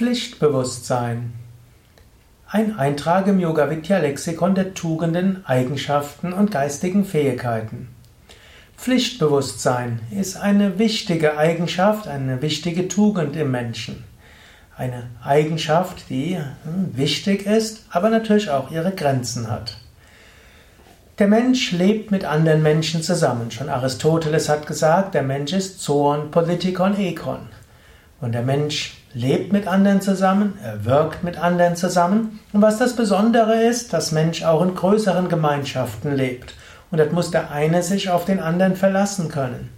Pflichtbewusstsein. Ein Eintrag im Yoga Vidya Lexikon der Tugenden, Eigenschaften und geistigen Fähigkeiten. Pflichtbewusstsein ist eine wichtige Eigenschaft, eine wichtige Tugend im Menschen. Eine Eigenschaft, die hm, wichtig ist, aber natürlich auch ihre Grenzen hat. Der Mensch lebt mit anderen Menschen zusammen. Schon Aristoteles hat gesagt, der Mensch ist Zoon, Politikon, Ekon. Und der Mensch lebt mit anderen zusammen, er wirkt mit anderen zusammen. Und was das Besondere ist, dass Mensch auch in größeren Gemeinschaften lebt. Und dort muss der eine sich auf den anderen verlassen können.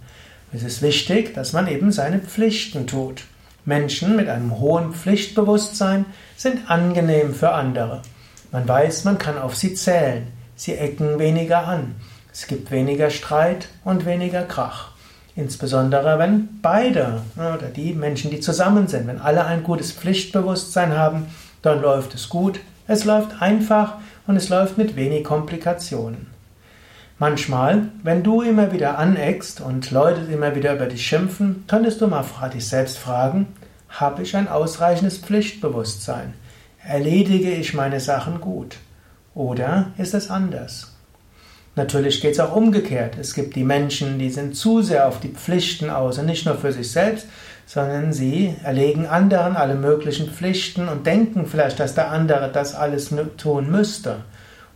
Es ist wichtig, dass man eben seine Pflichten tut. Menschen mit einem hohen Pflichtbewusstsein sind angenehm für andere. Man weiß, man kann auf sie zählen. Sie ecken weniger an. Es gibt weniger Streit und weniger Krach. Insbesondere wenn beide oder die Menschen, die zusammen sind, wenn alle ein gutes Pflichtbewusstsein haben, dann läuft es gut, es läuft einfach und es läuft mit wenig Komplikationen. Manchmal, wenn du immer wieder aneckst und Leute immer wieder über dich schimpfen, könntest du mal dich selbst fragen, habe ich ein ausreichendes Pflichtbewusstsein? Erledige ich meine Sachen gut? Oder ist es anders? Natürlich geht es auch umgekehrt. Es gibt die Menschen, die sind zu sehr auf die Pflichten aus und nicht nur für sich selbst, sondern sie erlegen anderen alle möglichen Pflichten und denken vielleicht, dass der andere das alles tun müsste.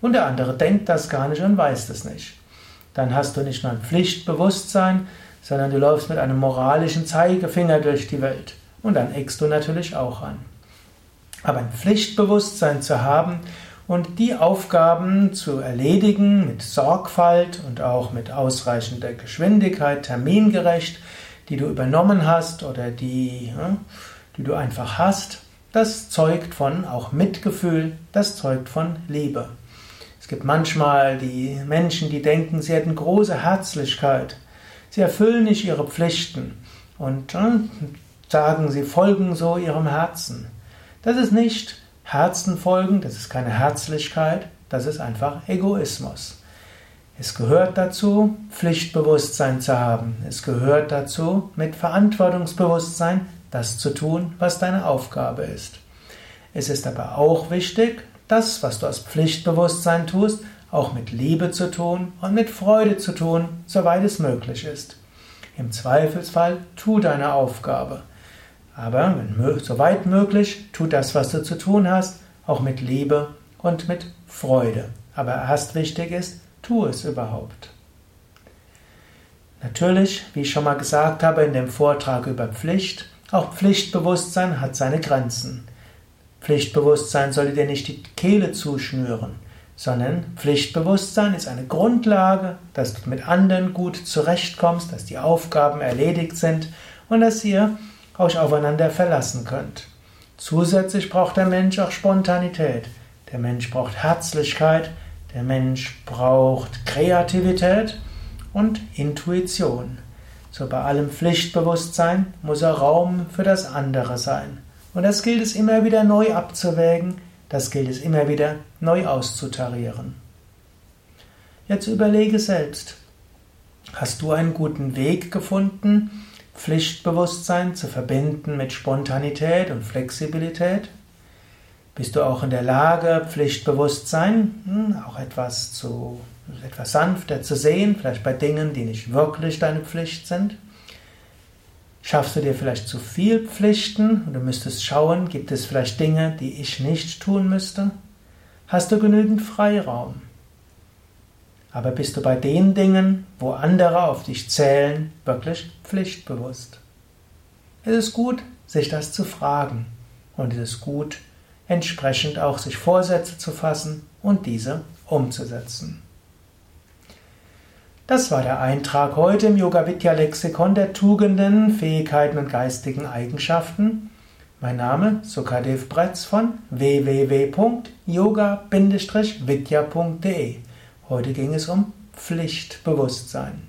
Und der andere denkt das gar nicht und weiß das nicht. Dann hast du nicht nur ein Pflichtbewusstsein, sondern du läufst mit einem moralischen Zeigefinger durch die Welt. Und dann eckst du natürlich auch an. Aber ein Pflichtbewusstsein zu haben, und die Aufgaben zu erledigen mit Sorgfalt und auch mit ausreichender Geschwindigkeit, termingerecht, die du übernommen hast oder die, die du einfach hast, das zeugt von auch Mitgefühl, das zeugt von Liebe. Es gibt manchmal die Menschen, die denken, sie hätten große Herzlichkeit. Sie erfüllen nicht ihre Pflichten und sagen, sie folgen so ihrem Herzen. Das ist nicht Herzen folgen, das ist keine Herzlichkeit, das ist einfach Egoismus. Es gehört dazu, Pflichtbewusstsein zu haben. Es gehört dazu, mit Verantwortungsbewusstsein das zu tun, was deine Aufgabe ist. Es ist aber auch wichtig, das, was du aus Pflichtbewusstsein tust, auch mit Liebe zu tun und mit Freude zu tun, soweit es möglich ist. Im Zweifelsfall tu deine Aufgabe. Aber wenn, soweit möglich, tu das, was du zu tun hast, auch mit Liebe und mit Freude. Aber erst wichtig ist, tu es überhaupt. Natürlich, wie ich schon mal gesagt habe in dem Vortrag über Pflicht, auch Pflichtbewusstsein hat seine Grenzen. Pflichtbewusstsein soll dir nicht die Kehle zuschnüren, sondern Pflichtbewusstsein ist eine Grundlage, dass du mit anderen gut zurechtkommst, dass die Aufgaben erledigt sind und dass ihr euch aufeinander verlassen könnt. Zusätzlich braucht der Mensch auch Spontanität. Der Mensch braucht Herzlichkeit. Der Mensch braucht Kreativität und Intuition. So bei allem Pflichtbewusstsein muss er Raum für das andere sein. Und das gilt es immer wieder neu abzuwägen, das gilt es immer wieder neu auszutarieren. Jetzt überlege selbst, hast du einen guten Weg gefunden, Pflichtbewusstsein zu verbinden mit Spontanität und Flexibilität? Bist du auch in der Lage, Pflichtbewusstsein hm, auch etwas zu etwas sanfter zu sehen, vielleicht bei Dingen, die nicht wirklich deine Pflicht sind? Schaffst du dir vielleicht zu viel Pflichten und du müsstest schauen, gibt es vielleicht Dinge, die ich nicht tun müsste? Hast du genügend Freiraum? Aber bist du bei den Dingen, wo andere auf dich zählen, wirklich pflichtbewusst? Es ist gut, sich das zu fragen. Und es ist gut, entsprechend auch sich Vorsätze zu fassen und diese umzusetzen. Das war der Eintrag heute im Yoga Vidya Lexikon der Tugenden, Fähigkeiten und geistigen Eigenschaften. Mein Name Sukadev Bretz von www.yoga-vidya.de Heute ging es um Pflichtbewusstsein.